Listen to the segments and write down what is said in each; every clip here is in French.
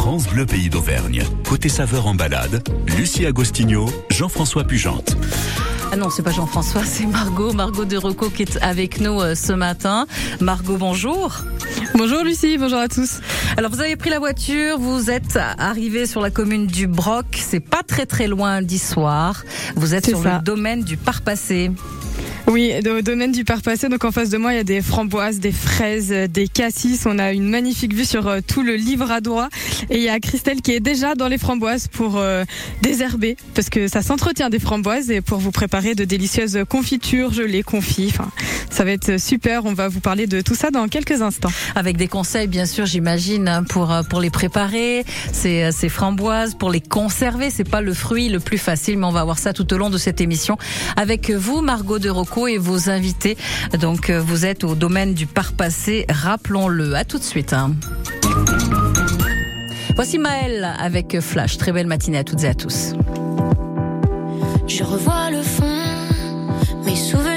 France Bleu Pays d'Auvergne. Côté saveur en balade, Lucie Agostinho, Jean-François Pugente. Ah non, c'est pas Jean-François, c'est Margot, Margot de Rocco qui est avec nous euh, ce matin. Margot, bonjour. Bonjour Lucie, bonjour à tous. Alors vous avez pris la voiture, vous êtes arrivé sur la commune du Broc, c'est pas très très loin d'Issoire. Vous êtes sur le domaine du Parpassé. Oui, au domaine du parc passé, donc en face de moi, il y a des framboises, des fraises, des cassis. On a une magnifique vue sur euh, tout le livre à droit. Et il y a Christelle qui est déjà dans les framboises pour euh, désherber, parce que ça s'entretient des framboises et pour vous préparer de délicieuses confitures, gelées, confits. Enfin, ça va être super. On va vous parler de tout ça dans quelques instants. Avec des conseils, bien sûr, j'imagine, hein, pour euh, pour les préparer, ces, ces framboises, pour les conserver. C'est pas le fruit le plus facile, mais on va voir ça tout au long de cette émission avec vous, Margot de Rocco et vos invités. Donc euh, vous êtes au domaine du parc passé, rappelons-le. À tout de suite. Hein. Voici Maëlle avec Flash. Très belle matinée à toutes et à tous. Je revois le fond, mes souvenirs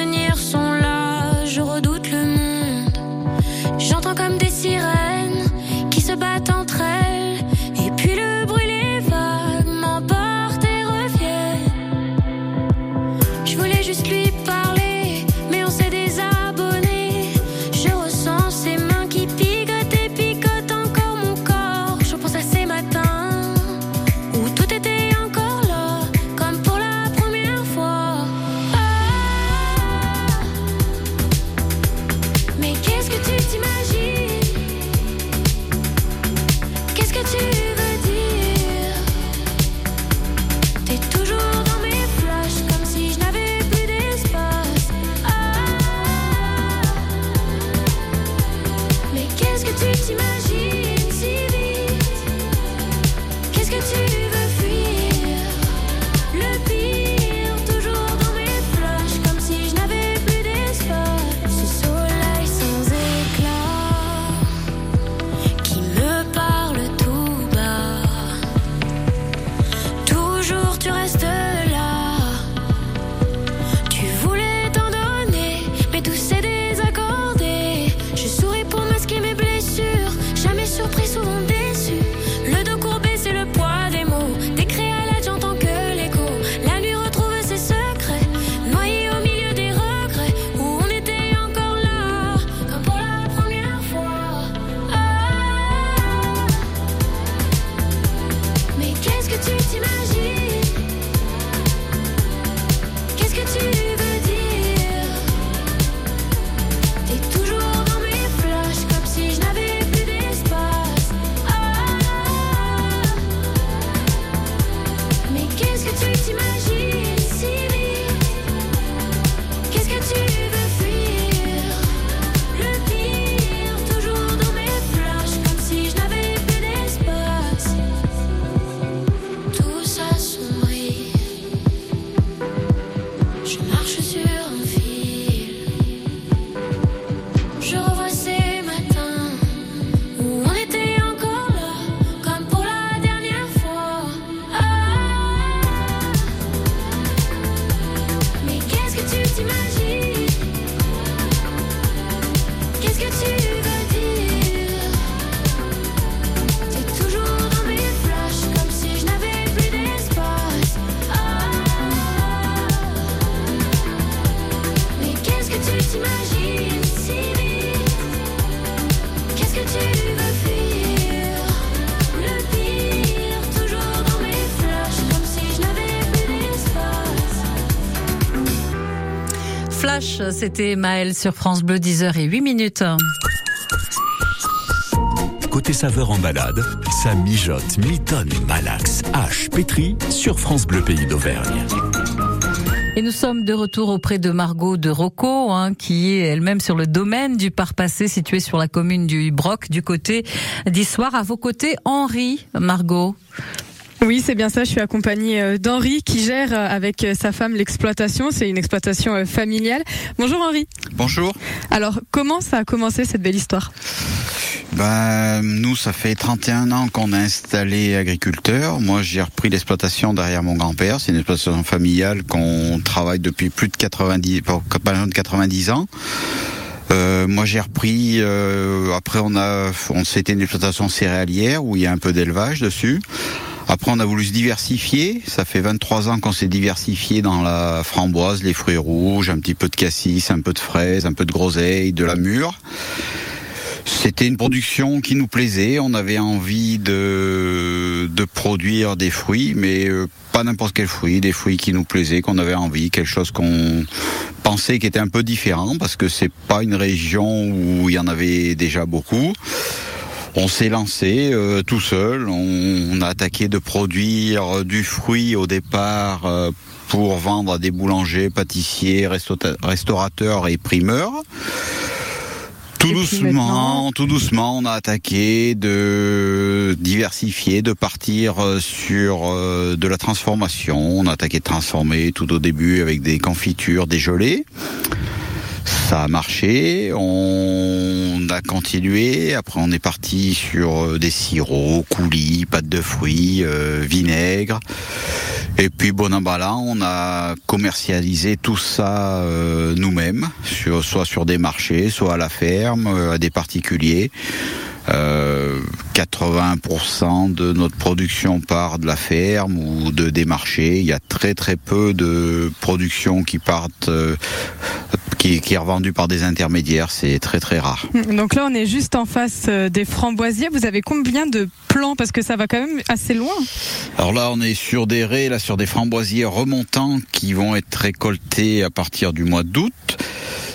c'était Maël sur France Bleu, 10h et 8 minutes. Côté saveur en balade, ça mijote, mitonne, malaxe, hache, pétri sur France Bleu Pays d'Auvergne. Et nous sommes de retour auprès de Margot de Rocco, hein, qui est elle-même sur le domaine du parc passé situé sur la commune du Broc, du côté d'Issoire. À vos côtés, Henri, Margot. Oui, c'est bien ça. Je suis accompagnée euh, d'Henri qui gère euh, avec euh, sa femme l'exploitation. C'est une exploitation familiale. Bonjour Henri. Bonjour. Alors, comment ça a commencé cette belle histoire? Ben, nous, ça fait 31 ans qu'on est installé agriculteur. Moi, j'ai repris l'exploitation derrière mon grand-père. C'est une exploitation familiale qu'on travaille depuis plus de 90, de 90 ans. Euh, moi j'ai repris, euh, après on a, on c'était une exploitation céréalière où il y a un peu d'élevage dessus. Après on a voulu se diversifier, ça fait 23 ans qu'on s'est diversifié dans la framboise, les fruits rouges, un petit peu de cassis, un peu de fraises, un peu de groseille, de la mûre. C'était une production qui nous plaisait. On avait envie de, de produire des fruits, mais euh, pas n'importe quel fruit, des fruits qui nous plaisaient, qu'on avait envie, quelque chose qu'on pensait qui était un peu différent, parce que c'est pas une région où il y en avait déjà beaucoup. On s'est lancé euh, tout seul. On, on, a attaqué de produire du fruit au départ euh, pour vendre à des boulangers, pâtissiers, restaurateurs et primeurs. Tout doucement, tout doucement, on a attaqué de diversifier, de partir euh, sur euh, de la transformation. On a attaqué de transformer tout au début avec des confitures, des gelées. Ça a marché, on a continué, après on est parti sur euh, des sirops, coulis, pâtes de fruits, vinaigre. Et puis bon on a commercialisé tout ça euh, nous-mêmes, soit sur des marchés, soit à la ferme, euh, à des particuliers. 80% euh, de notre production part de la ferme ou de des marchés. Il y a très très peu de production qui partent, euh, qui, qui, est revendue par des intermédiaires. C'est très très rare. Donc là, on est juste en face euh, des framboisiers. Vous avez combien de plants? Parce que ça va quand même assez loin. Alors là, on est sur des raies, là sur des framboisiers remontants qui vont être récoltés à partir du mois d'août.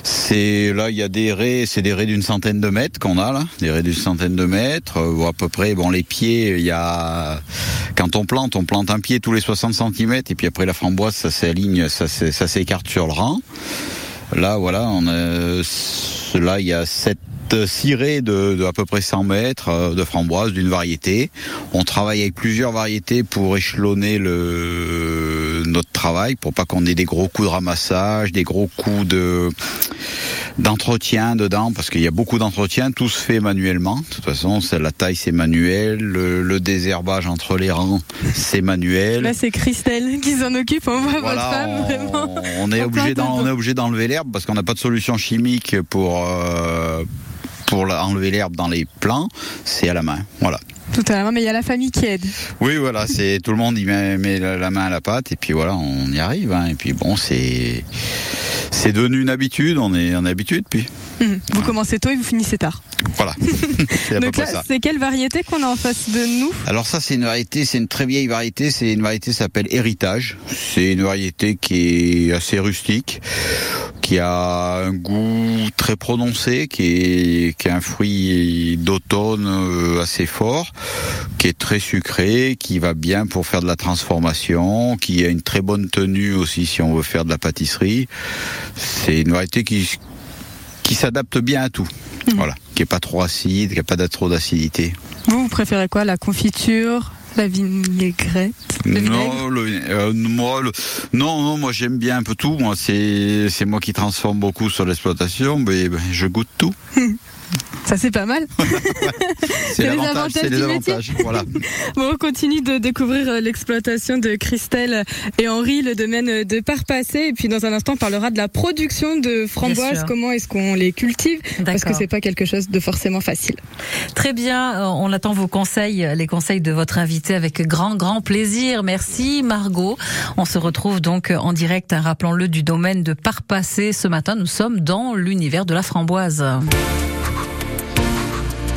C'est là, il y a des raies, c'est des raies d'une centaine de mètres qu'on a là, des raies d'une centaine de mètres, ou à peu près. Bon, les pieds, il y quand on plante, on plante un pied tous les 60 cm, et puis après la framboise, ça s'aligne, ça, s'écarte sur le rang. Là, voilà, on là, il y a sept ciré de, de, à peu près 100 mètres euh, de framboise d'une variété. On travaille avec plusieurs variétés pour échelonner le, notre travail, pour pas qu'on ait des gros coups de ramassage, des gros coups de d'entretien dedans, parce qu'il y a beaucoup d'entretien, tout se fait manuellement. De toute façon, c'est la taille c'est manuel, le, désherbage entre les rangs c'est manuel. Là c'est Christelle qui s'en occupe, on voit votre femme vraiment. On est obligé on est obligé d'enlever l'herbe parce qu'on n'a pas de solution chimique pour euh, pour enlever l'herbe dans les plants, c'est à la main. Voilà. Tout à mais il y a la famille qui aide. Oui, voilà, c'est tout le monde y met, la main à la pâte et puis voilà, on y arrive. Hein. et puis bon, c'est c'est devenu une habitude, on est en habitude puis. Hum. Vous commencez tôt et vous finissez tard. Voilà. Donc là, c'est quelle variété qu'on a en face de nous? Alors ça, c'est une variété, c'est une très vieille variété. C'est une variété qui s'appelle Héritage. C'est une variété qui est assez rustique qui a un goût très prononcé, qui est, qui est un fruit d'automne euh, assez fort, qui est très sucré, qui va bien pour faire de la transformation, qui a une très bonne tenue aussi si on veut faire de la pâtisserie. C'est une variété qui, qui s'adapte bien à tout. Mmh. Voilà, qui est pas trop acide, qui n'a pas trop d'acidité. Vous, vous préférez quoi La confiture la vinaigrette non, euh, moi, non, non, moi j'aime bien un peu tout. Moi, c'est moi qui transforme beaucoup sur l'exploitation, mais ben, je goûte tout. Ça c'est pas mal. c'est l'avantage, c'est les avantages. Voilà. bon, on continue de découvrir euh, l'exploitation de Christelle et Henri, le domaine de Parpassé. Et puis dans un instant, on parlera de la production de framboises. Comment est-ce qu'on les cultive? Parce que c'est pas quelque chose de forcément facile. Très bien. Euh, on attend vos conseils, les conseils de votre invité avec grand, grand plaisir. Merci Margot. On se retrouve donc en direct, rappelons-le, du domaine de Parpassé. Ce matin, nous sommes dans l'univers de la framboise.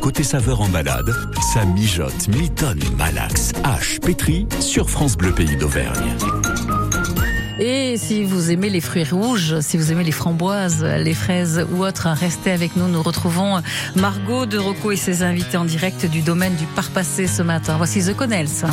Côté saveur en balade, ça mijote Milton Malax H pétri sur France Bleu Pays d'Auvergne. Et si vous aimez les fruits rouges, si vous aimez les framboises, les fraises ou autres, restez avec nous. Nous retrouvons Margot de Rocco et ses invités en direct du domaine du Parpassé ce matin. Voici The Connells.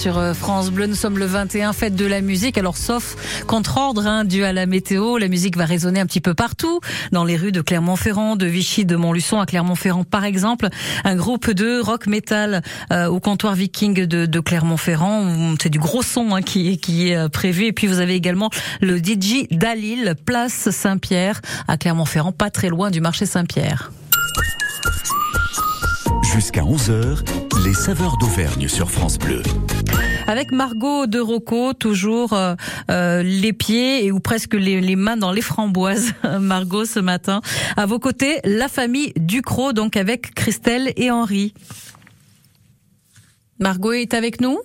Sur euh, France Bleu. Nous sommes le 21, fête de la musique. Alors, sauf contre-ordre, hein, dû à la météo, la musique va résonner un petit peu partout, dans les rues de Clermont-Ferrand, de Vichy, de Montluçon à Clermont-Ferrand, par exemple. Un groupe de rock metal euh, au comptoir viking de, Clermont-Ferrand. C'est du gros son hein, qui, qui est euh, prévu. Et puis, vous avez également le DJ Dalil, place Saint-Pierre à Clermont-Ferrand, pas très loin du marché Saint-Pierre. Jusqu'à 11h, les saveurs d'Auvergne sur France Bleu. Avec Margot de Rocco, toujours euh, euh, les pieds ou presque les, les, mains dans les framboises. Margot ce matin. À vos côtés, la famille Ducrot, donc avec Christelle et Henri. Margot est avec nous?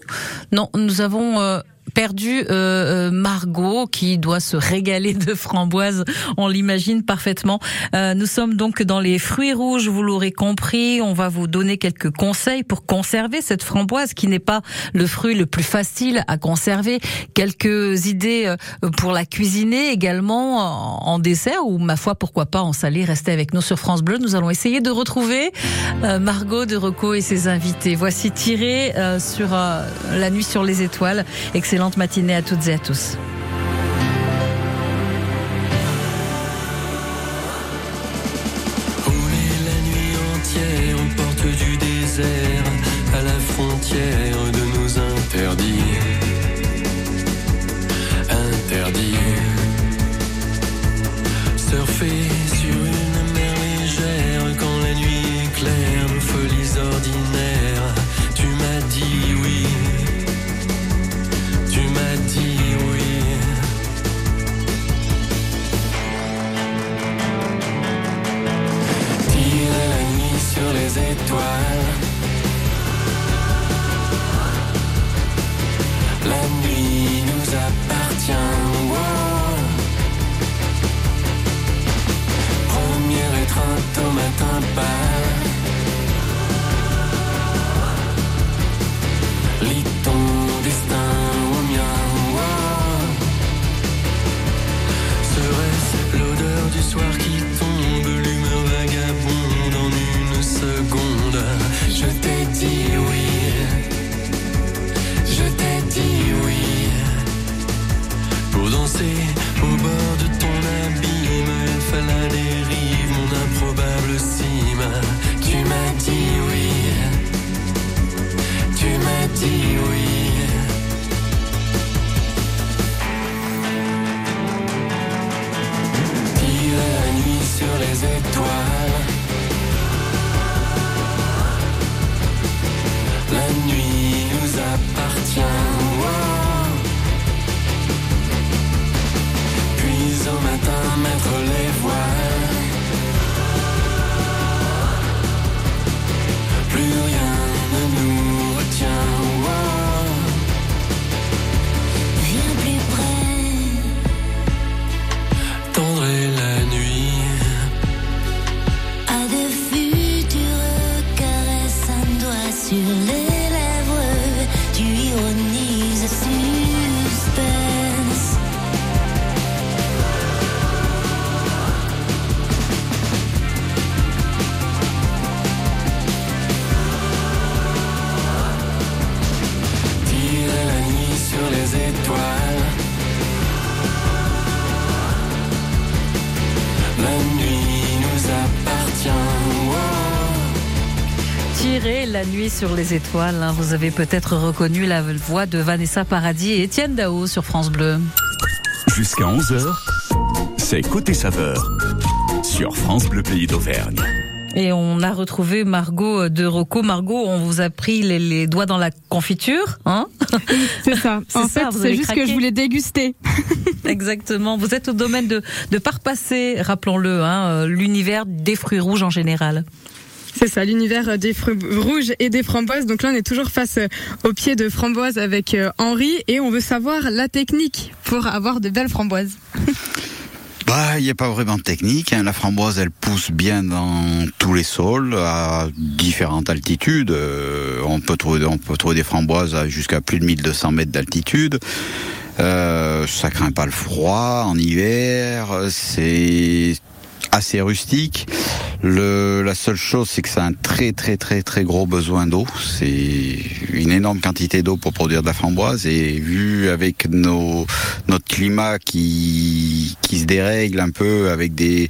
Non, nous avons... Euh perdu euh, euh, Margot qui doit se régaler de framboises, on l'imagine parfaitement. Euh, nous sommes donc dans les fruits rouges, vous l'aurez compris, on va vous donner quelques conseils pour conserver cette framboise qui n'est pas le fruit le plus facile à conserver, quelques idées euh, pour la cuisiner également en dessert ou ma foi pourquoi pas en salé, restez avec nous sur France Bleu, nous allons essayer de retrouver euh, Margot de Rocco et ses invités. Voici tiré euh, sur la nuit sur les étoiles. Excellent excellente matinée à toutes et à tous. La nuit entière aux portes du désert, à la frontière sur les étoiles. hein. Vous avez peut-être reconnu la voix de Vanessa Paradis et Étienne Dao sur France Bleu. Jusqu'à 11h, c'est Côté Saveur sur France Bleu Pays d'Auvergne. Et on a retrouvé Margot de Rocco. Margot, on vous a pris les, les doigts dans la confiture, hein C'est ça. C'est En ça, fait, c'est juste que je voulais déguster. Exactement. Vous êtes au domaine de, de Parpassé, rappelons-le, hein, euh, l'univers des fruits rouges en général. C'est ça, l'univers des fruits rouges et des framboises. Donc là, on est toujours face euh, au pied de framboise avec euh, Henri et on veut savoir la technique pour avoir de belles framboises. Bah, il n'y a pas vraiment de technique. hein. La framboise, elle pousse bien dans tous les sols, à différentes altitudes. Euh, on peut trouver, des framboises jusqu'à plus de 1200 mètres d'altitude. Euh, ça craint pas le froid en hiver. C'est assez rustique. Le, la seule chose, c'est que ça a un très très très très gros besoin d'eau. C'est une énorme quantité d'eau pour produire de la framboise et vu avec nos notre climat qui qui se dérègle un peu avec des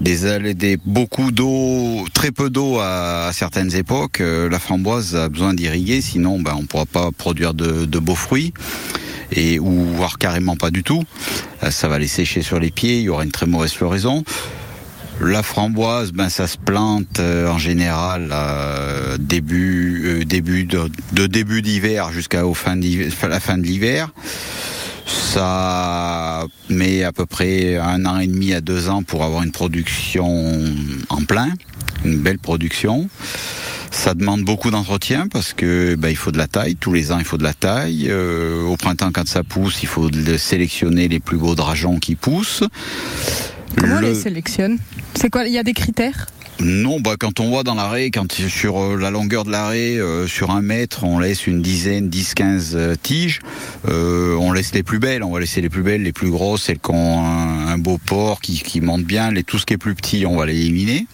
des, des beaucoup d'eau, très peu d'eau à, à, certaines époques. Euh, la framboise a besoin d'irriguer, sinon ben, on ne pourra pas produire de, de beaux fruits et ou voire carrément pas du tout. Euh, ça va les sécher sur les pieds, il y aura une très mauvaise floraison. La framboise, ben ça se plante euh, en général euh, début début de, de début d'hiver jusqu'à la fin de l'hiver. Ça met à peu près un an et demi à deux ans pour avoir une production en plein, une belle production. Ça demande beaucoup d'entretien parce que ben, il faut de la taille. Tous les ans, il faut de la taille. Euh, au printemps, quand ça pousse, il faut de sélectionner les plus beaux drageons qui poussent. Comment on les sélectionne? C'est quoi Il y a des critères? Non, bah quand on voit dans l'arrêt, quand sur euh, la longueur de l'arrêt, euh, sur un mètre, on laisse une dizaine, 10, 15 euh, tiges, euh, on laisse les plus belles, on va laisser les plus belles, les plus grosses, celles qui ont un, un beau port, qui, qui montent bien, les, tout ce qui est plus petit, on va l'éliminer.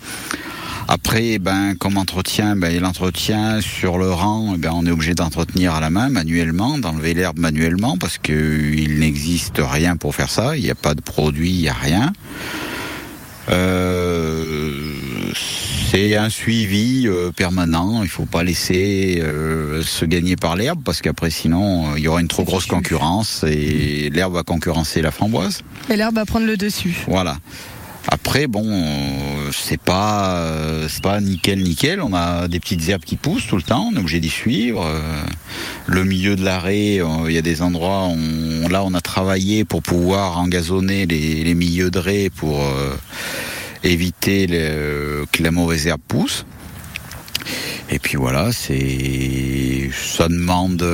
Après, ben, comme entretien, ben, l'entretien sur le rang, ben, on est obligé d'entretenir à la main, manuellement, d'enlever l'herbe manuellement, parce que il n'existe rien pour faire ça. Il n'y a pas de produit, il n'y a rien. Euh, c'est un suivi euh, permanent. Il faut pas laisser euh, se gagner par l'herbe parce qu'après sinon il y aura une trop grosse concurrence et l'herbe va concurrencer la framboise. Et l'herbe va prendre le dessus. Voilà. Après, bon, c'est pas, c'est pas nickel, nickel. On a des petites herbes qui poussent tout le temps. On est obligé d'y suivre. Le milieu de l'arrêt, il y a des endroits. On, là, on a travaillé pour pouvoir engazonner les, milieux de raies pour euh, éviter que la mauvaise herbe pousse. Et puis voilà, c'est ça demande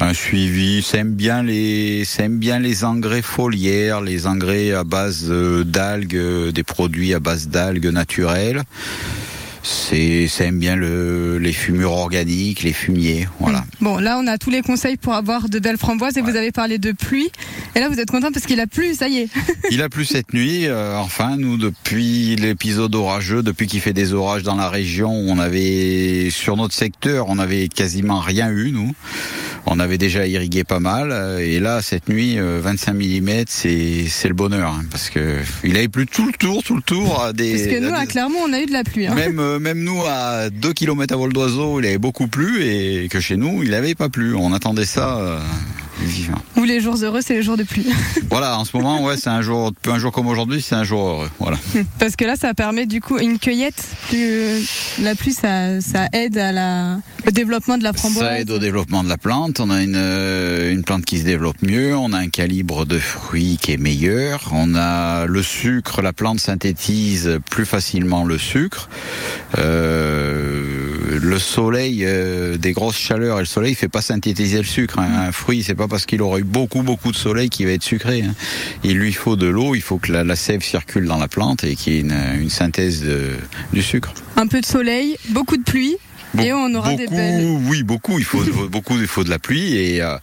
un suivi. Ça bien les, bien les engrais foliaires, les engrais à base d'algues, des produits à base d'algues naturelles. C'est, ça aime bien le, les fumures organiques, les fumiers, voilà. Bon, là, on a tous les conseils pour avoir de belles framboises et ouais. vous avez parlé de pluie. Et là, vous êtes content parce qu'il a plu, ça y est. Il a plu cette nuit. Euh, enfin, nous, depuis l'épisode orageux, depuis qu'il fait des orages dans la région, on avait, sur notre secteur, on avait quasiment rien eu, nous. On avait déjà irrigué pas mal. Et là, cette nuit, 25 mm, c'est, c'est le bonheur. Hein, parce que il avait plu tout le tour, tout le tour. À des, parce que nous, à à Clermont, on a eu de la pluie. Hein. Même, euh, même nous, à 2 km à vol d'oiseau, il avait beaucoup plu. Et que chez nous, il n'avait pas plu. On attendait ça. Euh, vivant. Ou les jours heureux, c'est les jours de pluie. voilà, en ce moment, ouais, c'est un jour, un jour comme aujourd'hui, c'est un jour heureux. Voilà. Parce que là, ça permet du coup une cueillette. Plus, la pluie, ça, ça aide à la, au développement de la framboise. Ça aide au développement de la plante. On a une, une plante qui se développe mieux. On a un calibre de fruits qui est meilleur. On a le sucre. La plante synthétise plus facilement le sucre. Euh, le soleil, euh, des grosses chaleurs et le soleil fait pas synthétiser le sucre. Hein. Un fruit, c'est pas parce qu'il aurait eu beaucoup beaucoup de soleil qu'il va être sucré. Hein. Il lui faut de l'eau, il faut que la, la, sève circule dans la plante et qu'il y ait une, une synthèse de, du sucre. Un peu de soleil, beaucoup de pluie. Et on aura beaucoup, des belles. Oui, beaucoup. Il faut beaucoup. Il faut de la pluie et euh,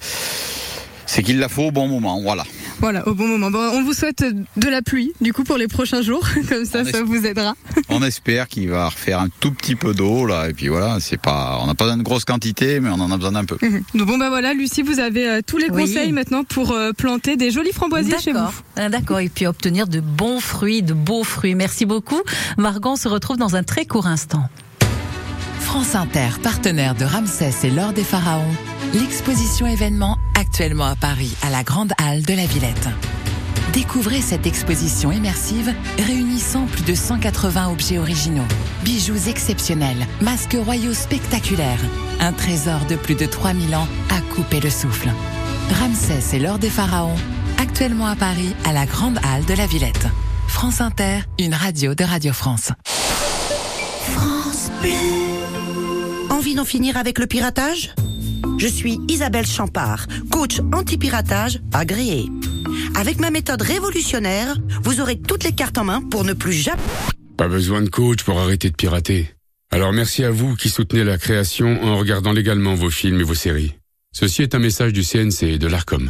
c'est qu'il la faut au bon moment. Voilà. Voilà, au bon moment. Bon, on vous souhaite de la pluie, du coup, pour les prochains jours. Comme ça, on ça vous aidera. on espère qu'il va refaire un tout petit peu d'eau, là. Et puis voilà, c'est pas, on n'a pas besoin de grosse quantité, mais on en a besoin d'un peu. Mmh. Donc bon, bah voilà, Lucie, vous avez euh, tous les oui. conseils maintenant pour euh, planter des jolis framboisiers chez vous. D'accord. Et puis obtenir de bons fruits, de beaux fruits. Merci beaucoup. Margot, on se retrouve dans un très court instant. France Inter, partenaire de Ramsès et l'Or des Pharaons, l'exposition événement actuellement à Paris, à la Grande Halle de la Villette. Découvrez cette exposition immersive réunissant plus de 180 objets originaux, bijoux exceptionnels, masques royaux spectaculaires, un trésor de plus de 3000 ans à couper le souffle. Ramsès et l'Or des Pharaons, actuellement à Paris, à la Grande Halle de la Villette. France Inter, une radio de Radio France. France. Envie d'en finir avec le piratage? Je suis Isabelle Champard, coach anti-piratage agréée. Avec ma méthode révolutionnaire, vous aurez toutes les cartes en main pour ne plus jamais... Pas besoin de coach pour arrêter de pirater. Alors merci à vous qui soutenez la création en regardant légalement vos films et vos séries. Ceci est un message du CNC et de l'ARCOM.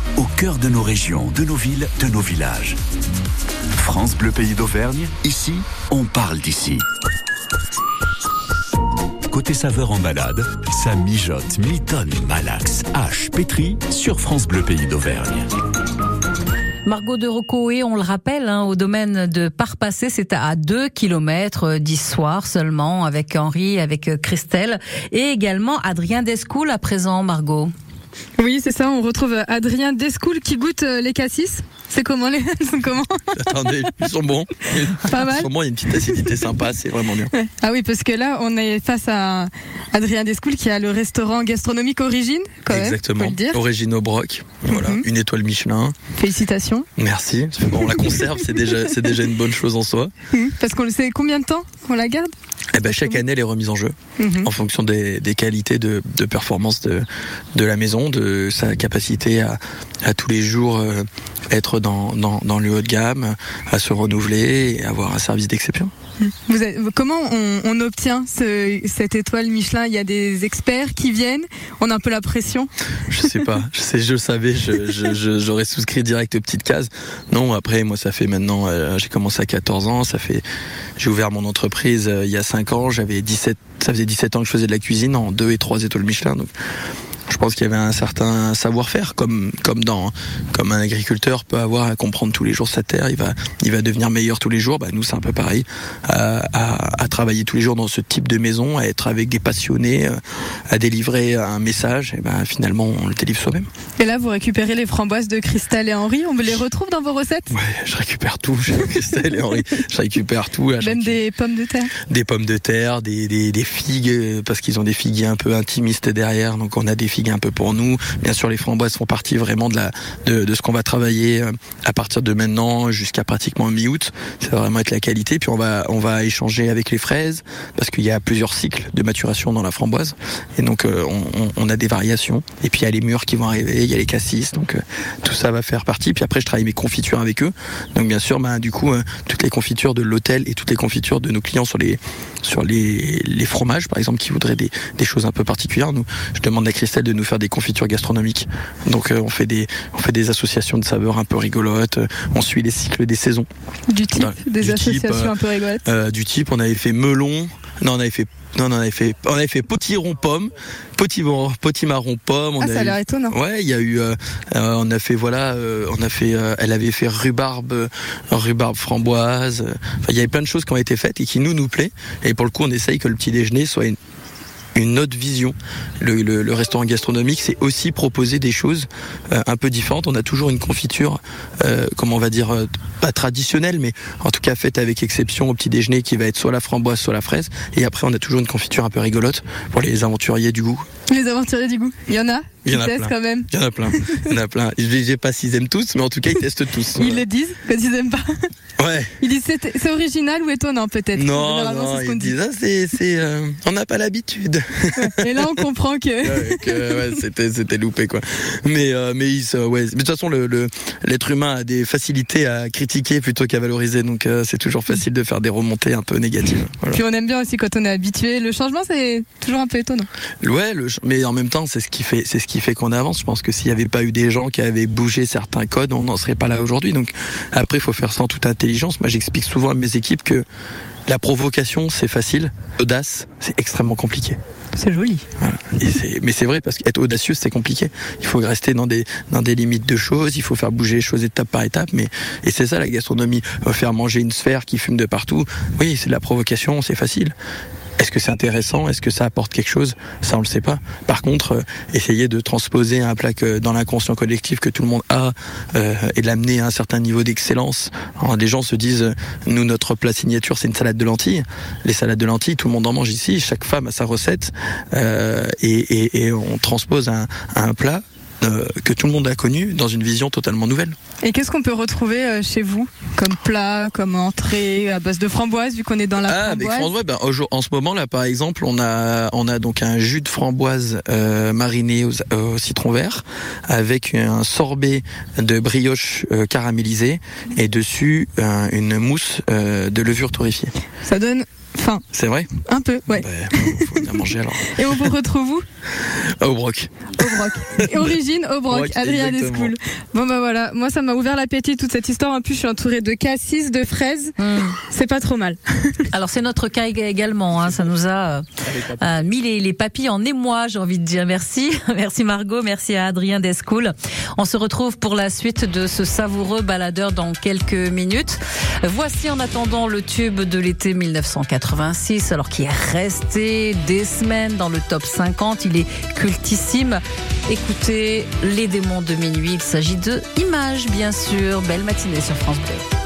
au cœur de nos régions, de nos villes, de nos villages. France Bleu Pays d'Auvergne, ici, on parle d'ici. Côté saveur en balade, ça mijote, mitonne, malaxe, hache, pétri sur France Bleu Pays d'Auvergne. Margot de Rocoé, on le rappelle, hein, au domaine de Parpassé, c'est à 2 km soir seulement, avec Henri, avec euh, Christelle, et également Adrien Descoul à présent, Margot. Oui, c'est ça. On retrouve Adrien Descoul qui goûte euh, les cassis. C'est comment les comment Attendez, ils sont bons. Pas mal. Ils sont bons, il y a une petite acidité sympa, c'est vraiment bien. Ouais. Ah oui, parce que là, on est face à Adrien Descoul qui a le restaurant gastronomique Origine, quand Exactement. même. dire. Origine au Broc. Voilà, Mhm. une étoile Michelin. Félicitations. Merci. Bon, on la conserve, c'est déjà, c'est déjà une bonne chose en soi. Mhm. Parce qu'on le sait combien de temps on la garde? Eh ben, chaque année, elle est remise en jeu Mhm. en fonction des, des qualités de, de performance de, de la maison, de sa capacité à, à tous les jours euh, être dans, dans, dans le haut de gamme, à se renouveler et avoir un service d'exception. Vous comment on, on obtient ce- cette étoile Michelin? Il y a des experts qui viennent? On a un peu la pression? Je sais pas, je sais, je savais, je- je- je- j'aurais souscrit direct aux petites cases. Non, après, moi, ça fait maintenant, euh, j'ai commencé à 14 ans, ça fait, j'ai ouvert mon entreprise euh, il y a 5 ans, j'avais 17, ça faisait 17 ans que je faisais de la cuisine en 2 et 3 étoiles Michelin, donc. Je pense qu'il y avait un certain savoir-faire, comme comme dans comme un agriculteur peut avoir à comprendre tous les jours sa terre. Il va il va devenir meilleur tous les jours. Bah, nous c'est un peu pareil, à, à, à travailler tous les jours dans ce type de maison, à être avec des passionnés, euh, à délivrer un message. Et ben finalement on le délivre soi-même. Et là, vous récupérez les framboises de Christelle et Henri. On les retrouve dans vos recettes? Je récupère tout, Christelle et Henri. Je récupère tout. Même des pommes de terre? des pommes de terre, des, des, des figues, euh, parce qu'ils ont des figuiers un peu intimistes derrière, donc on a des figues un peu pour nous. Bien sûr, les framboises font partie vraiment de, la, de, ce qu'on va travailler euh, à partir de maintenant jusqu'à pratiquement mi-août. Ça va vraiment être la qualité. Puis on va, on va échanger avec les fraises, parce qu'il y a plusieurs cycles de maturation dans la framboise. Et donc euh, on, a des variations. Et puis il y a les mûres qui vont arriver, il y a les cassis, donc euh, tout ça va faire partie. Puis après, je travaille mes confitures avec eux. Donc bien sûr, ben, du coup, toutes les confitures de l'hôtel et toutes les confitures de nos clients sur les sur les, les fromages, par exemple, qui voudraient des, des choses un peu particulières. Nous, je demande à Christelle de nous faire des confitures gastronomiques. Donc euh, on fait des on fait des associations de saveurs un peu rigolotes. Euh, On suit les cycles des saisons. Du type, des du type, associations euh, un peu rigolotes. Du type, on avait fait melon. Non, on avait fait non, non, on avait fait, on avait fait potiron pomme, potimarron, potimarron pomme. On Ah, ça a l'air étonnant. Ouais, il y a eu, euh, euh, on a fait voilà, euh, on a fait, elle avait fait rhubarbe, rhubarbe framboise. il y avait plein de choses qui ont été faites et qui nous nous plaît. Et pour le coup, on essaye que le petit déjeuner soit une une autre vision. Le, restaurant gastronomique, c'est aussi proposer des choses euh, un peu différentes. On a toujours une confiture, euh, comment on va dire, euh, pas traditionnelle, mais en tout cas faite avec exception au petit déjeuner qui va être soit la framboise, soit la fraise. Et après, on a toujours une confiture un peu rigolote pour les aventuriers du goût. Les aventuriers du goût. Il y en a? Il y en a plein. quand même. Il y en a plein. Il y en a plein. Je ne sais pas s'ils aiment tous, mais en tout cas, ils testent tous. Ils le disent quand ils aiment pas. Ouais. Ils disent c'est original ou étonnant peut-être. Non, non, ce ils dit. disent, ah, c'est, euh, on n'a pas l'habitude. Et là, on comprend que. Ouais, que, ouais, c'était loupé quoi. Mais euh, mais ils, euh, ouais. Mais de toute façon le le- l'être humain a des facilités à critiquer plutôt qu'à valoriser. Donc euh, c'est toujours facile de faire des remontées un peu négatives. Voilà. Puis on aime bien aussi quand on est habitué. Le changement, c'est toujours un peu étonnant. Ouais, le, mais en même temps c'est ce qui fait c'est ce qui fait qu'on avance. Je pense que s'il n'y avait pas eu des gens qui avaient bougé certains codes, on n'en serait pas là aujourd'hui. Donc après il faut faire ça en toute intelligence. Moi j'explique souvent à mes équipes que la provocation c'est facile, l'audace c'est extrêmement compliqué. C'est joli. Voilà. Et c'est- mais c'est vrai parce qu'être audacieux c'est compliqué. Il faut rester dans des dans des limites de choses. Il faut faire bouger les choses étape par étape. Mais et c'est ça la gastronomie. Euh, Faire manger une sphère qui fume de partout. Oui, c'est de la provocation, c'est facile. Est-ce que c'est intéressant? Est-ce que ça apporte quelque chose? Ça, on le sait pas. Par contre, euh, essayer de transposer un plat que dans l'inconscient collectif que tout le monde a euh, et de l'amener à un certain niveau d'excellence. Des gens se disent, euh, nous, notre plat signature, c'est une salade de lentilles. Les salades de lentilles, tout le monde en mange ici. Chaque femme a sa recette euh, et, on transpose un plat euh, que tout le monde a connu dans une vision totalement nouvelle. Et qu'est-ce qu'on peut retrouver euh, chez vous comme plat, comme entrée à base de framboise vu qu'on est dans la Ah, avec framboise framboise, ben, en ce moment là, par exemple, on a on a donc un jus de framboise euh, mariné au, citron vert avec un sorbet de brioche euh, caramélisée et dessus un- une mousse euh, de levure torréfiée. Ça donne faim, C'est vrai un peu, ouais. Faut bien manger alors. Et on vous retrouve où? Au broc. Au broc. Origine au broc, Adrien. Descoul. Bon bah voilà, moi ça m'a ouvert l'appétit toute cette histoire. En plus, je suis entourée de cassis, de fraises. C'est pas trop mal. Alors c'est notre cas ég- également, hein, ça nous a euh, euh, mis les, les papilles en émoi, j'ai envie de dire merci. merci Margot, merci à Adrien Descoul. On se retrouve pour la suite de ce savoureux baladeur dans quelques minutes. Voici en attendant le tube de l'été 1986, alors qui est resté des semaines dans le top 50, il est cultissime. Écoutez Les démons de minuit, il s'agit de Images bien sûr. Belle matinée sur France Bleu.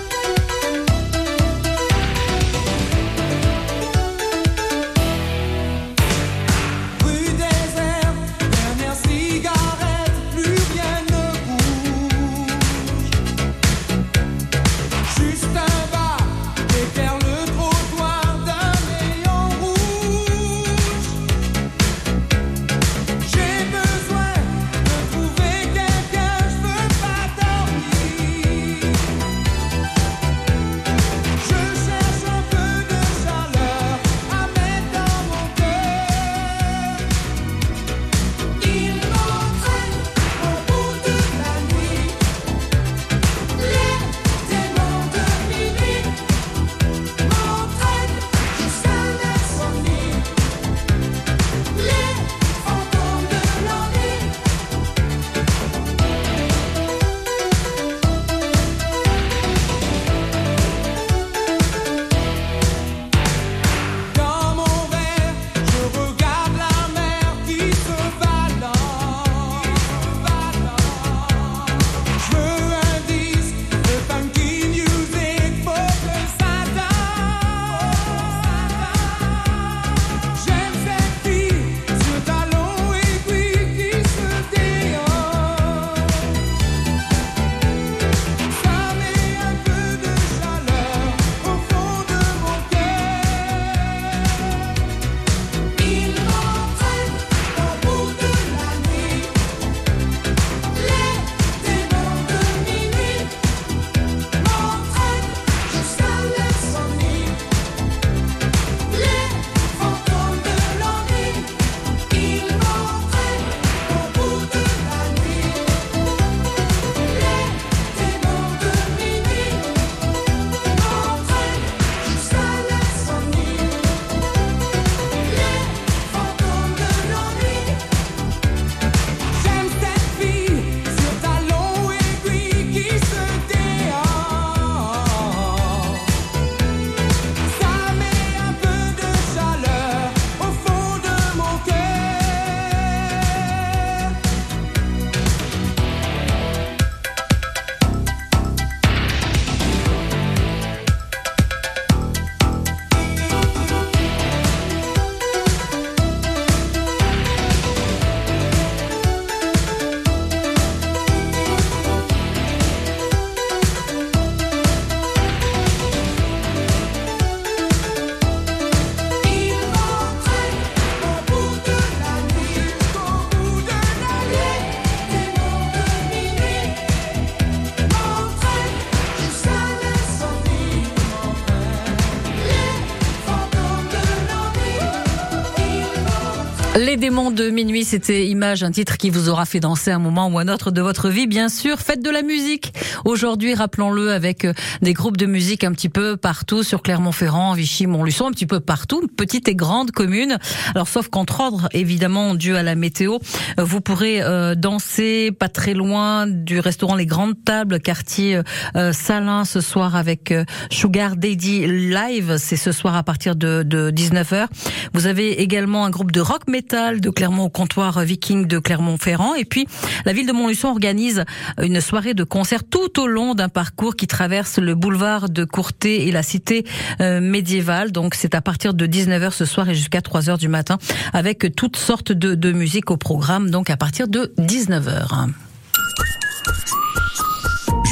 Démons de minuit, c'était Image, un titre qui vous aura fait danser un moment ou un autre de votre vie, bien sûr. Faites de la musique. Aujourd'hui, rappelons-le, avec euh, des groupes de musique un petit peu partout sur Clermont-Ferrand, Vichy, Montluçon, un petit peu partout, petites et grandes communes. Alors, sauf qu'entre ordres, évidemment, dû à la météo, euh, vous pourrez euh, danser pas très loin du restaurant Les Grandes Tables, quartier euh, euh, Salin, ce soir avec euh, Sugar Daddy Live. C'est ce soir à partir de, de 19h. Vous avez également un groupe de rock metal de Clermont au comptoir viking de Clermont-Ferrand. Et puis, la ville de Montluçon organise une soirée de concert tout au long d'un parcours qui traverse le boulevard de Courté et la cité euh, médiévale. Donc, c'est à partir de 19h ce soir et jusqu'à 3h du matin avec toutes sortes de, de musique au programme. Donc, à partir de 19h.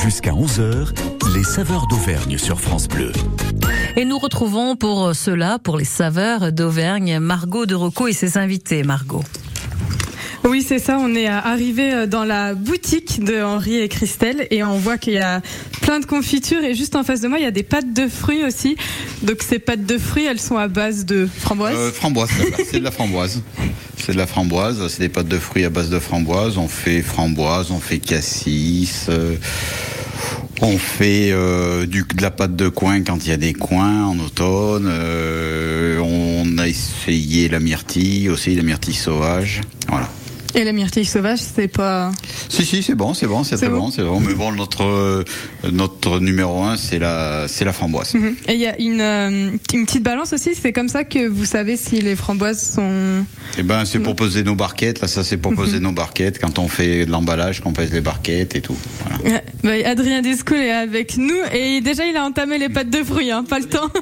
Jusqu'à 11h, les saveurs d'Auvergne sur France Bleu. Et nous retrouvons pour cela, pour les saveurs d'Auvergne, Margot de Rocco et ses invités. Margot. Oui, c'est ça. On est arrivé dans la boutique de Henri et Christelle et on voit qu'il y a plein de confitures et juste en face de moi, il y a des pâtes de fruits aussi. Donc ces pâtes de fruits, elles sont à base de framboise. Euh, framboise, c'est de la framboise. C'est de la framboise, c'est des pâtes de fruits à base de framboise. On fait framboise, on fait cassis. Euh, on fait euh, du, de la pâte de coin quand il y a des coins en automne. Euh, on a essayé la myrtille aussi, la myrtille sauvage. Voilà. Et la myrtille sauvage, c'est pas. Si si, c'est bon, c'est bon, c'est très bon, c'est bon. Mais bon, notre euh, notre numéro un, c'est la c'est la framboise. Mhm. Et il y a une, euh, une petite balance aussi. C'est comme ça que vous savez si les framboises sont. Eh ben, c'est pour peser nos barquettes. Là, ça, c'est pour peser nos barquettes. Quand on fait de l'emballage, qu'on pèse les barquettes et tout. Voilà. Ouais, bah, Adrien Descoul est avec nous et déjà il a entamé les pâtes de fruits, hein, pas le temps.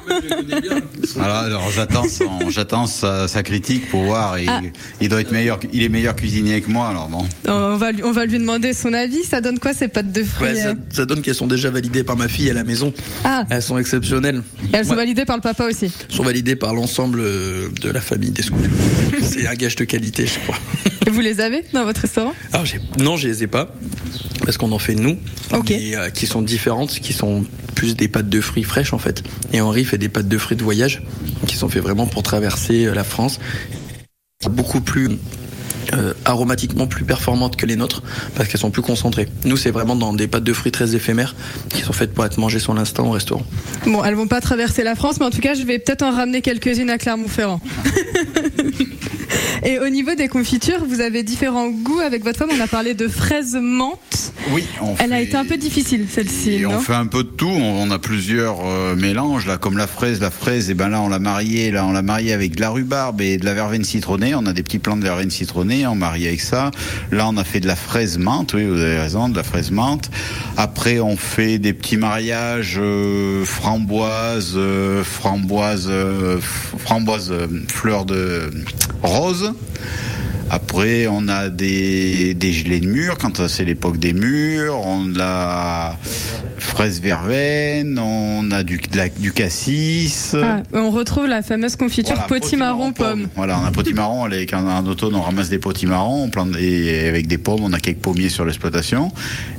Voilà, alors j'attends j'attends sa, sa critique pour voir. Ah. Il doit être meilleur, il est meilleur cuisinier que moi, alors bon. on, va, lui- on va lui demander son avis. Ça donne quoi ces pâtes de fruits Ouais, ça, euh ça donne qu'elles sont déjà validées par ma fille à la maison. Ah. Elles sont exceptionnelles. Et elles sont validées par le papa aussi. sont validées par l'ensemble euh, de la famille des schools. C'est un gage de qualité, je crois. Et vous les avez dans votre restaurant? Alors, non, je les ai pas. Parce qu'on en fait nous. Ok. mais, euh, qui sont différentes, qui sont plus des pâtes de fruits fraîches en fait. Et Henri fait des pâtes de fruits de voyage, qui sont faites vraiment pour traverser la France. Beaucoup plus euh, aromatiquement plus performantes que les nôtres, parce qu'elles sont plus concentrées. Nous, c'est vraiment dans des pâtes de fruits très éphémères, qui sont faites pour être mangées sur l'instant au restaurant. Bon, elles vont pas traverser la France, mais en tout cas, je vais peut-être en ramener quelques-unes à Clermont-Ferrand. Et au niveau des confitures, vous avez différents goûts avec votre femme. On a parlé de fraises menthe. Oui, on Elle a été un peu difficile, celle-ci, on fait un peu de tout. On, a plusieurs euh, mélanges là, comme la fraise. La fraise, et ben là on l'a mariée. Là on l'a mariée avec de la rhubarbe et de la verveine citronnée. On a des petits plants de verveine citronnée. On marie avec ça. Là on a fait de la fraise menthe. Oui, vous avez raison, de la fraise menthe. Après on fait des petits mariages euh, framboise, euh, framboise, euh, framboise, fleur de rose. Après, on a des, des gelées de mûres, quand c'est l'époque des mûres. On a fraise verveine, on a du, de la- du cassis. Ah, On retrouve la fameuse confiture Voilà, potimarron pomme. Voilà, on a potimarron. allez, Quand en automne, on ramasse des potimarrons, on plante des- avec des pommes. On a quelques pommiers sur l'exploitation.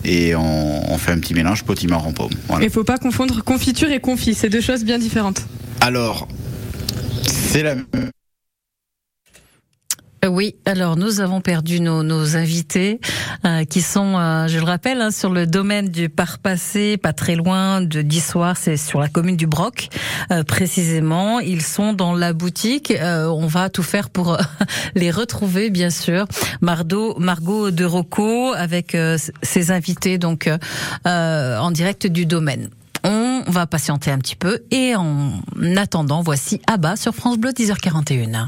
Et on, on fait un petit mélange potimarron-pomme. Voilà. Il faut pas confondre confiture et confit, c'est deux choses bien différentes. Alors, c'est la même. Euh, Oui, alors nous avons perdu nos, nos invités euh, qui sont, euh, je le rappelle, hein, sur le domaine du Par Passé, pas très loin de d'Issoire, c'est sur la commune du Broc euh, précisément. Ils sont dans la boutique. Euh, on va tout faire pour euh, les retrouver, bien sûr. Mardo, Margot de Rocco avec ses invités donc en direct du domaine. On va patienter un petit peu et en attendant, voici Abba sur France Bleu 10h41.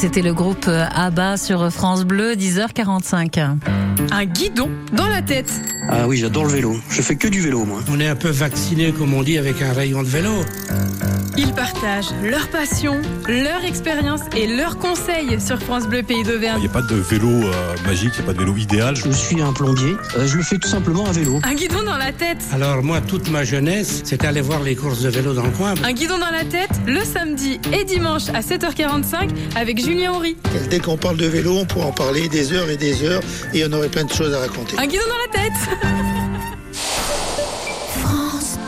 C'était le groupe euh, ABBA sur France Bleu, 10h45. Un guidon dans la tête. Ah oui, j'adore le vélo. Je fais que du vélo, moi. On est un peu vacciné, comme on dit, avec un rayon de vélo. Ils partagent leur passion, leur expérience et leurs conseils sur France Bleu Pays d'Auvergne. Il n'y a pas de vélo euh, magique, il n'y a pas de vélo idéal. Je suis un plombier, euh, je le fais tout simplement à vélo. Un guidon dans la tête. Alors moi, toute ma jeunesse, c'était aller voir les courses de vélo dans le coin. Un guidon dans la tête, le samedi et dimanche à 7h45 avec Julien Horry. Dès qu'on parle de vélo, on pourra en parler des heures et des heures et on aurait plein de choses à raconter. Un guidon dans la tête. France.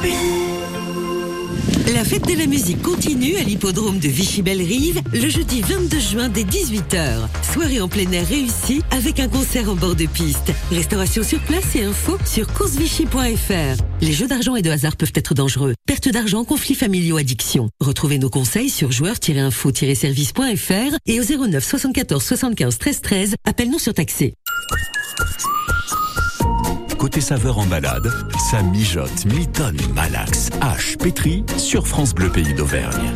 La fête de la musique continue à l'hippodrome de Vichy-Belle-Rive le jeudi 22 juin dès 18h. Soirée en plein air réussie avec un concert en bord de piste. Restauration sur place et info sur coursevichy.fr. Les jeux d'argent et de hasard peuvent être dangereux. Perte d'argent, conflits familiaux, addiction. Retrouvez nos conseils sur joueurs-info-service.fr et au 09 74 75 13 13. Appelle-nous sur taxé. Côté saveur en balade, ça mijote, mitonne, malaxe, hache, pétri sur France Bleu Pays d'Auvergne.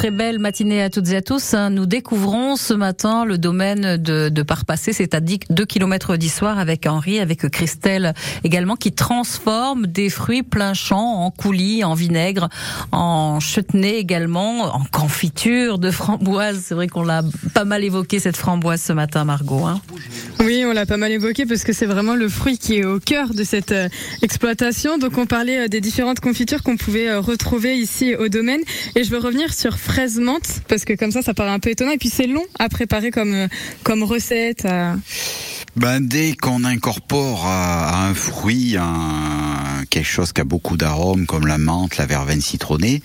Très belle matinée à toutes et à tous. Nous découvrons ce matin le domaine de, Parpassé, c'est à 2 km d'histoire avec Henri, avec Christelle également, qui transforme des fruits plein champ en coulis, en vinaigre, en chutney également, en confiture de framboise. C'est vrai qu'on l'a pas mal évoqué cette framboise ce matin, Margot. Hein oui, on l'a pas mal évoqué parce que c'est vraiment le fruit qui est au cœur de cette euh, exploitation. Donc on parlait euh, des différentes confitures qu'on pouvait euh, retrouver ici au domaine. Et je veux revenir sur fraise menthe parce que comme ça, ça paraît un peu étonnant. Et puis c'est long à préparer comme, comme recette. Ben, dès qu'on incorpore à, un fruit quelque chose qui a beaucoup d'arômes comme la menthe, la verveine citronnée,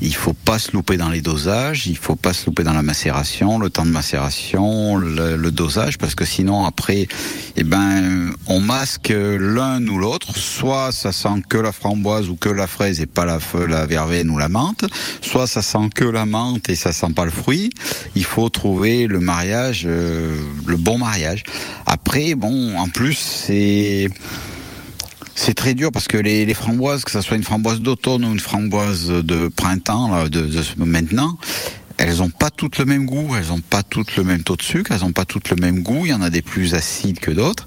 il faut pas se louper dans les dosages, il faut pas se louper dans la macération, le temps de macération, le, le dosage, parce que sinon après, eh ben, on masque l'un ou l'autre. Soit ça sent que la framboise ou que la fraise et pas la, la verveine ou la menthe, soit ça sent que la et ça sent pas le fruit. Il faut trouver le mariage, euh, le bon mariage. Après, bon, en plus, c'est c'est très dur parce que les, framboises, que ce soit une framboise d'automne ou une framboise de printemps, là, de, maintenant, elles n'ont pas toutes le même goût, elles n'ont pas toutes le même taux de sucre, elles n'ont pas toutes le même goût. Il y en a des plus acides que d'autres.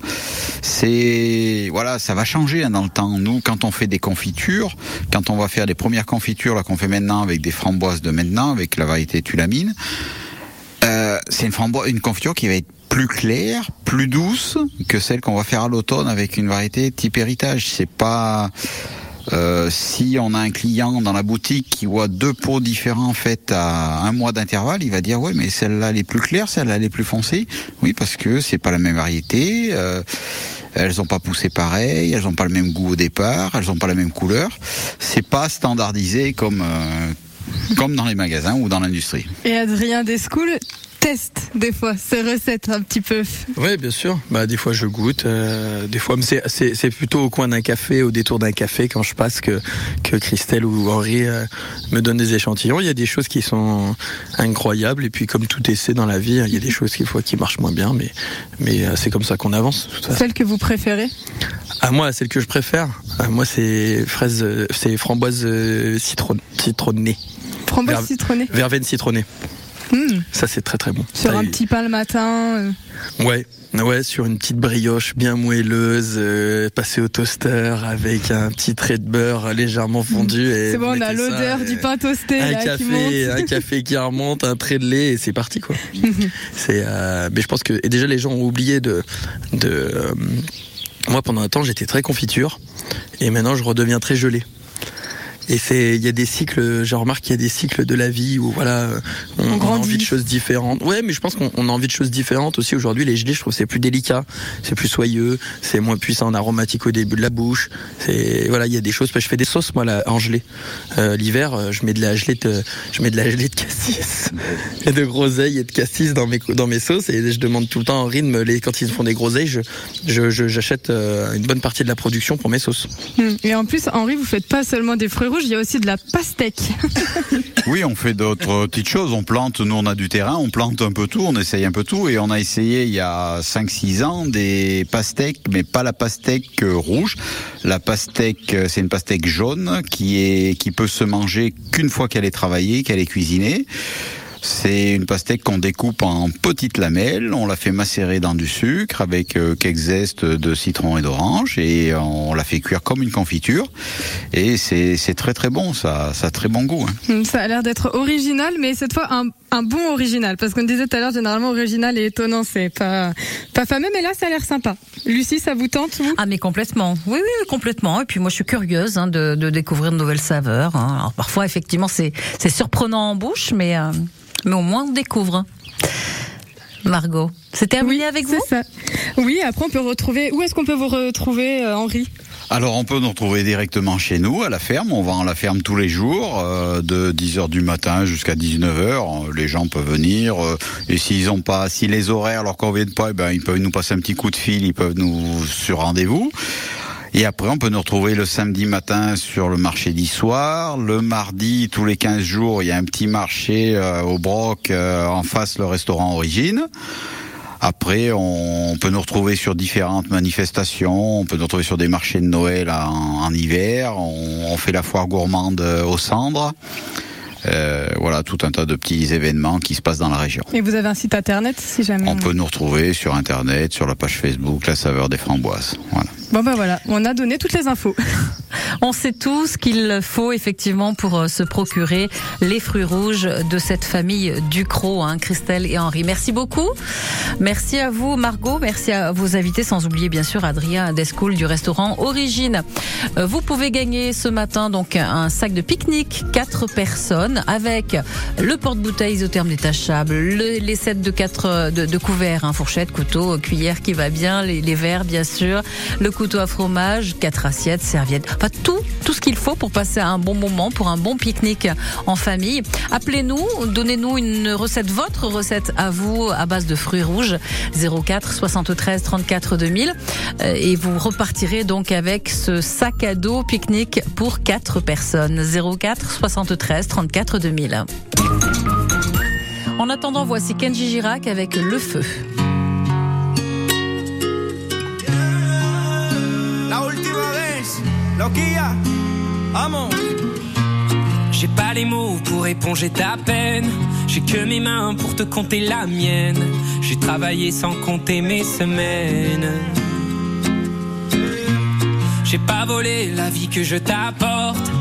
C'est voilà, ça va changer hein, dans le temps. Nous, quand on fait des confitures, quand on va faire les premières confitures là qu'on fait maintenant avec des framboises de maintenant, avec la variété tulamine, euh, c'est une framboise, une confiture qui va être plus claire, plus douce que celle qu'on va faire à l'automne avec une variété type héritage. C'est pas euh, si on a un client dans la boutique qui voit deux pots différents faits à un mois d'intervalle, il va dire ouais mais celle-là elle est plus claire, celle-là elle est plus foncée. Oui parce que c'est pas la même variété. Euh, elles n'ont pas poussé pareil, elles n'ont pas le même goût au départ, elles n'ont pas la même couleur. C'est pas standardisé comme euh, comme dans les magasins ou dans l'industrie. Et Adrien Descoul, teste des fois ces recettes un petit peu. Oui, bien sûr. Bah des fois je goûte, euh, des fois c'est c'est plutôt au coin d'un café, au détour d'un café quand je passe que que Christelle ou Henri euh, me donnent des échantillons. Il y a des choses qui sont incroyables et puis comme tout essai dans la vie, il y a des choses qu'il faut qui marchent moins bien, mais mais euh, c'est comme ça qu'on avance. Celle que vous préférez? À moi, celle que je préfère, à moi c'est fraise, c'est framboise citron, citronnée. Framboise citronnée. Verveine citronnée. Mmh. Ça c'est très très bon. Sur un petit pain le matin. Euh... Ouais. Ouais, sur une petite brioche bien moelleuse, euh, passée au toaster avec un petit trait de beurre légèrement fondu. C'est bon, on a l'odeur du pain toasté un là, café, qui monte. un café qui remonte, un trait de lait et c'est parti quoi. c'est, euh, mais je pense que et déjà les gens ont oublié de, de. Euh, moi pendant un temps j'étais très confiture et maintenant je redeviens très gelé. Et c'est, il y a des cycles, je remarque qu'il y a des cycles de la vie où voilà, on, on, on a envie de choses différentes. Ouais, mais je pense qu'on a envie de choses différentes aussi aujourd'hui. Les gelées, je trouve c'est plus délicat, c'est plus soyeux, c'est moins puissant en aromatique au début de la bouche. C'est voilà, il y a des choses. Je fais des sauces moi là, en gelée. Euh, L'hiver, je mets de la gelée de, je mets de la gelée de cassis et de groseille et de cassis dans mes dans mes sauces et je demande tout le temps en rythme les quand ils font des groseilles, je j'achète je, je, une bonne partie de la production pour mes sauces. Et en plus, Henri, vous faites pas seulement des fruits rouges il y a aussi de la pastèque. Oui, on fait d'autres petites choses. On plante, nous on a du terrain, on plante un peu tout, on essaye un peu tout. Et on a essayé il y a 5-6 ans des pastèques, mais pas la pastèque rouge. La pastèque, euh, c'est une pastèque jaune qui, est, qui peut se manger qu'une fois qu'elle est travaillée, qu'elle est cuisinée. C'est une pastèque qu'on découpe en petites lamelles, on la fait macérer dans du sucre avec euh, quelques zestes de citron et d'orange et on la fait cuire comme une confiture. Et c'est c'est très très bon, ça, ça a très bon goût. hein. Ça a l'air d'être original, mais cette fois un, un bon original. Parce qu'on disait tout à l'heure, généralement original et étonnant, c'est pas, pas fameux, mais là ça a l'air sympa. Lucie, ça vous tente vous? Ah mais complètement, oui oui oui, complètement. Et puis moi je suis curieuse hein, de, de découvrir de nouvelles saveurs. hein. Alors parfois effectivement c'est c'est surprenant en bouche, mais euh, mais au moins on découvre. Margot, c'est terminé avec vous ça. Oui, après on peut retrouver. Où est-ce qu'on peut vous retrouver, euh, Henri? Alors on peut nous retrouver directement chez nous à la ferme. On vend à la ferme tous les jours euh, de 10h du matin jusqu'à 19h. Les gens peuvent venir euh, et s'ils ont pas si les horaires leur conviennent pas, eh ben ils peuvent nous passer un petit coup de fil, ils peuvent nous sur rendez-vous. Et après, on peut nous retrouver le samedi matin sur le marché d'Issoire. Le mardi, tous les 15 jours, il y a un petit marché euh, au Broc, euh, en face le restaurant Origine. Après, on peut nous retrouver sur différentes manifestations. On peut nous retrouver sur des marchés de Noël en, en hiver. On, on fait la foire gourmande euh, aux cendres. Euh, voilà, tout un tas de petits événements qui se passent dans la région. Et vous avez un site internet si jamais. On peut nous retrouver sur Internet, sur la page Facebook, La Saveur des Framboises. Voilà. Bon ben voilà, on a donné toutes les infos. On sait tout ce qu'il faut effectivement pour euh, se procurer les fruits rouges de cette famille Ducrot, hein, Christelle et Henri. Merci beaucoup. Merci à vous Margot, merci à vos invités, sans oublier bien sûr Adrien Descoul du restaurant Origine. Euh, Vous pouvez gagner ce matin donc un sac de pique-nique, quatre personnes, avec le porte-bouteille isotherme détachable, le- les sets de quatre de, couverts, hein, fourchette, couteau, cuillère qui va bien, les, verres bien sûr, le couteau à fromage, quatre assiettes, serviettes, enfin tout, tout ce qu'il faut pour passer un bon moment, pour un bon pique-nique en famille. Appelez-nous, donnez-nous une recette, votre recette à vous à base de fruits rouges, 04 73 34 2000, euh, et vous repartirez donc avec ce sac à dos pique-nique pour quatre personnes, 04 73 34 2000. En attendant, voici Kenji Girac avec Le Feu. La última vez, loquilla, vamos. J'ai pas les mots pour éponger ta peine. J'ai que mes mains pour te compter la mienne. J'ai travaillé sans compter mes semaines. J'ai pas volé la vie que je t'apporte.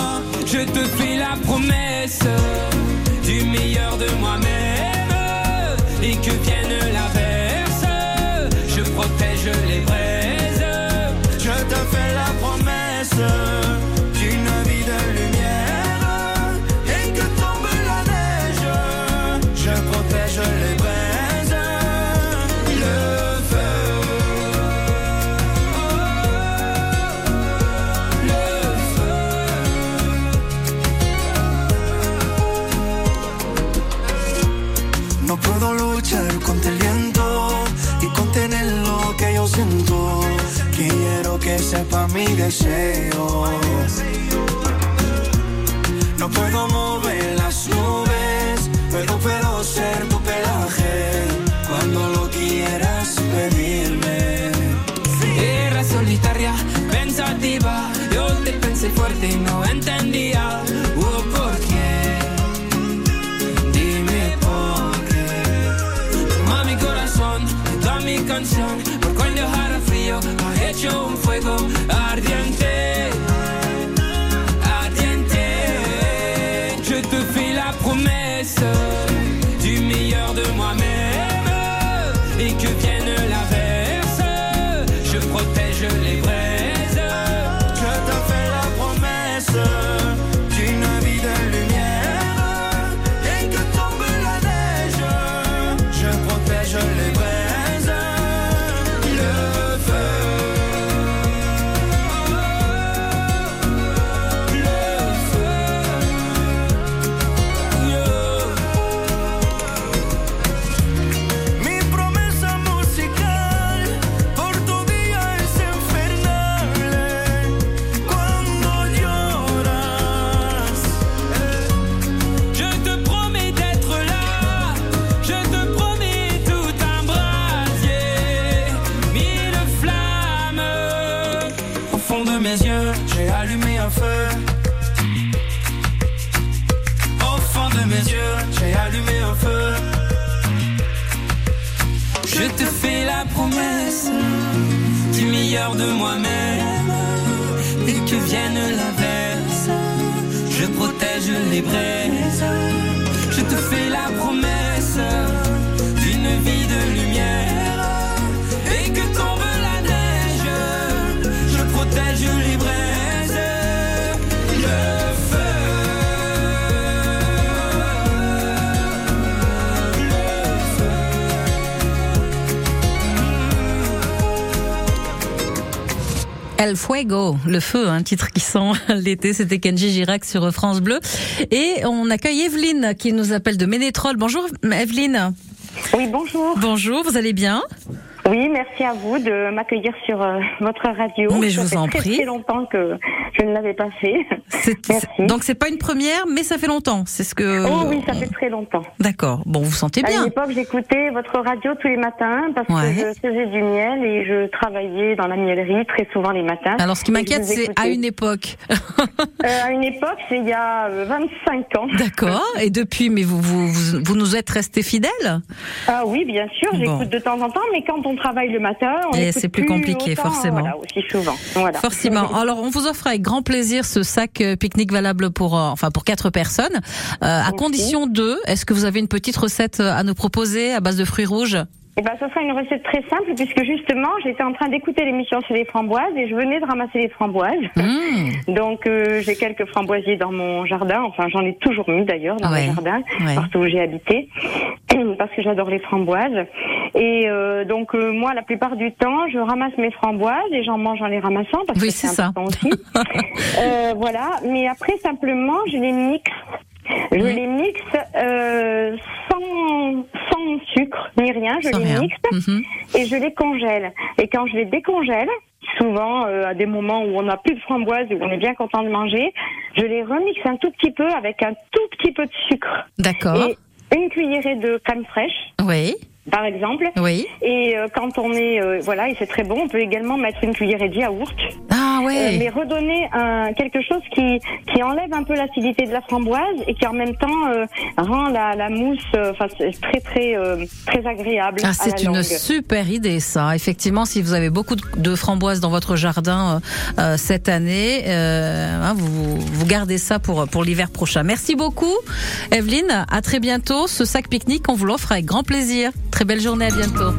Je te fais la promesse du meilleur de moi-même et que vienne l'averse, je protège les Que sepa mi deseo. No puedo mover las nubes, pero puedo ser tu pelaje cuando lo quieras pedirme. Era solitaria, pensativa, yo te pensé fuerte y no entendía por qué. Dime por qué. Toma mi corazón, toda mi canción, por cuando hará frío, ha hecho un fuego El Fuego, le feu, un titre qui sent l'été. C'était Kenji Girac sur France Bleu. Et on accueille Evelyne qui nous appelle de Ménétrol. Bonjour Evelyne. Oui, bonjour. Bonjour, vous allez bien? Oui, merci à vous de m'accueillir sur euh, votre radio. Mais je Ça vous fait en très, prie. très longtemps que je ne l'avais pas fait. Merci. Donc c'est pas une première, mais ça fait longtemps. C'est ce que. Oh oui, ça fait très longtemps. D'accord. Bon, vous vous sentez À bien. l'époque, j'écoutais votre radio tous les matins parce Ouais. que je faisais du miel et je travaillais dans la miellerie très souvent les matins. Alors ce qui m'inquiète, c'est à une époque. Euh, à une époque, c'est il y a euh, 25 ans. D'accord. Et depuis, mais vous, vous, vous, vous nous êtes resté fidèles? Ah oui, bien sûr, Bon. j'écoute de temps en temps, mais quand on travaille le matin, on Et écoute c'est plus compliqué, autant, forcément. Voilà, aussi souvent. Voilà. Forcément. Alors, on vous offre avec grand plaisir ce sac euh, pique-nique valable pour, euh, enfin, pour quatre personnes, euh, à condition de. Est-ce que vous avez une petite recette à nous proposer à base de fruits rouges? Eh ben, ce sera une recette très simple puisque justement, j'étais en train d'écouter l'émission sur les framboises et je venais de ramasser les framboises. Mmh. Donc, euh, j'ai quelques framboisiers dans mon jardin. Enfin, j'en ai toujours mis d'ailleurs dans Ouais. mon jardin, Ouais. partout où j'ai habité, parce que j'adore les framboises. Et euh, donc, euh, moi, la plupart du temps, je ramasse mes framboises et j'en mange en les ramassant parce Oui, que c'est ça. important aussi. Euh, voilà. Mais après, simplement, je les mixe. Je Mmh. les mixe euh, sans, sans sucre ni rien. Je Sans les rien. mixe Mhm. et je les congèle. Et quand je les décongèle, souvent euh, à des moments où on n'a plus de framboises et où on est bien content de manger, je les remixe un tout petit peu avec un tout petit peu de sucre. D'accord. Une cuillerée de crème fraîche, Oui. Par exemple. Oui. Et euh, quand on est, euh, voilà, et c'est très bon, on peut également mettre une cuillerée de yaourt. Ah Euh, ouais. mais redonner un, quelque chose qui, qui enlève un peu l'acidité de la framboise et qui en même temps euh, rend la, la mousse euh, enfin, c'est très très euh, très agréable. Ah, c'est une super idée, ça. Effectivement, si vous avez beaucoup de- de framboises dans votre jardin euh, euh, cette année, euh, hein, vous, vous gardez ça pour, pour l'hiver prochain. Merci beaucoup, Evelyne. À très bientôt. Ce sac pique-nique, on vous l'offre avec grand plaisir. Très belle journée, à bientôt.